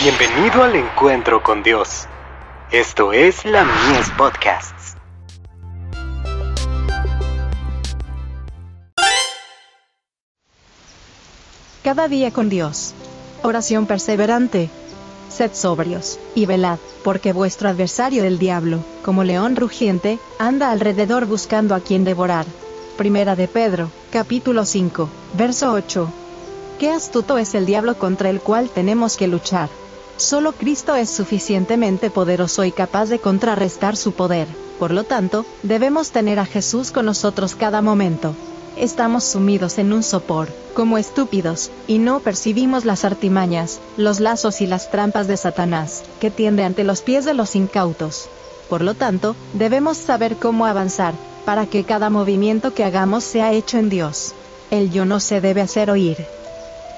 Bienvenido al encuentro con Dios. Esto es la Mies Podcasts. Cada día con Dios. Oración perseverante. Sed sobrios, y velad, porque vuestro adversario el diablo, como león rugiente, anda alrededor buscando a quien devorar. Primera de Pedro, capítulo 5, verso 8. Qué astuto es el diablo contra el cual tenemos que luchar. Solo Cristo es suficientemente poderoso y capaz de contrarrestar su poder. Por lo tanto, debemos tener a Jesús con nosotros cada momento. Estamos sumidos en un sopor, como estúpidos, y no percibimos las artimañas, los lazos y las trampas de Satanás, que tiende ante los pies de los incautos. Por lo tanto, debemos saber cómo avanzar, para que cada movimiento que hagamos sea hecho en Dios. El yo no se debe hacer oír.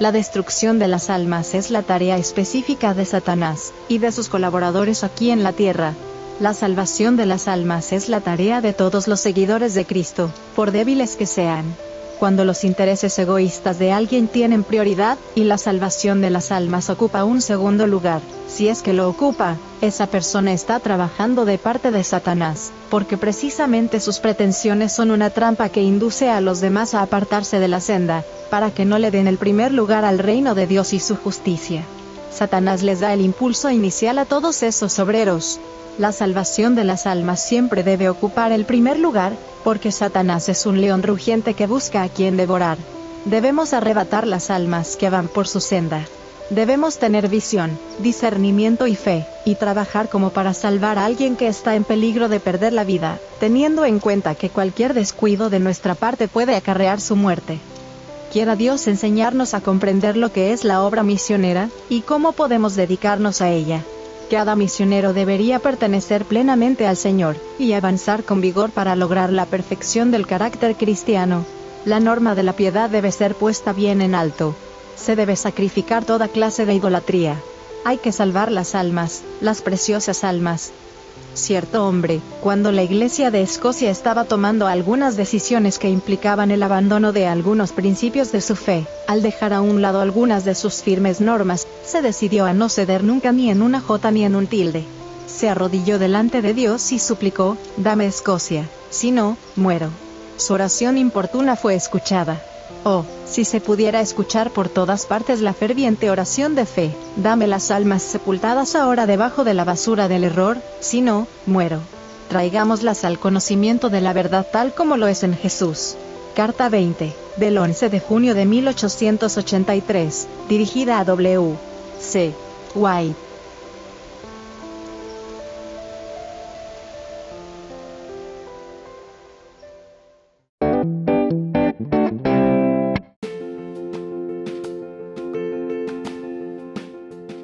La destrucción de las almas es la tarea específica de Satanás, y de sus colaboradores aquí en la tierra. La salvación de las almas es la tarea de todos los seguidores de Cristo, por débiles que sean. Cuando los intereses egoístas de alguien tienen prioridad, y la salvación de las almas ocupa un segundo lugar, si es que lo ocupa, esa persona está trabajando de parte de Satanás, porque precisamente sus pretensiones son una trampa que induce a los demás a apartarse de la senda, para que no le den el primer lugar al reino de Dios y su justicia. Satanás les da el impulso inicial a todos esos obreros. La salvación de las almas siempre debe ocupar el primer lugar, porque Satanás es un león rugiente que busca a quien devorar. Debemos arrebatar las almas que van por su senda. Debemos tener visión, discernimiento y fe, y trabajar como para salvar a alguien que está en peligro de perder la vida, teniendo en cuenta que cualquier descuido de nuestra parte puede acarrear su muerte. Quiera Dios enseñarnos a comprender lo que es la obra misionera, y cómo podemos dedicarnos a ella. Cada misionero debería pertenecer plenamente al Señor, y avanzar con vigor para lograr la perfección del carácter cristiano. La norma de la piedad debe ser puesta bien en alto. Se debe sacrificar toda clase de idolatría. Hay que salvar las almas, las preciosas almas, cierto hombre, cuando la Iglesia de Escocia estaba tomando algunas decisiones que implicaban el abandono de algunos principios de su fe, al dejar a un lado algunas de sus firmes normas, se decidió a no ceder nunca ni en una jota ni en un tilde. Se arrodilló delante de Dios y suplicó, dame Escocia, si no, muero. Su oración importuna fue escuchada. Oh, si se pudiera escuchar por todas partes la ferviente oración de fe, dame las almas sepultadas ahora debajo de la basura del error, si no, muero. Traigámoslas al conocimiento de la verdad tal como lo es en Jesús. Carta 20, del 11 de junio de 1883, dirigida a W. C. White.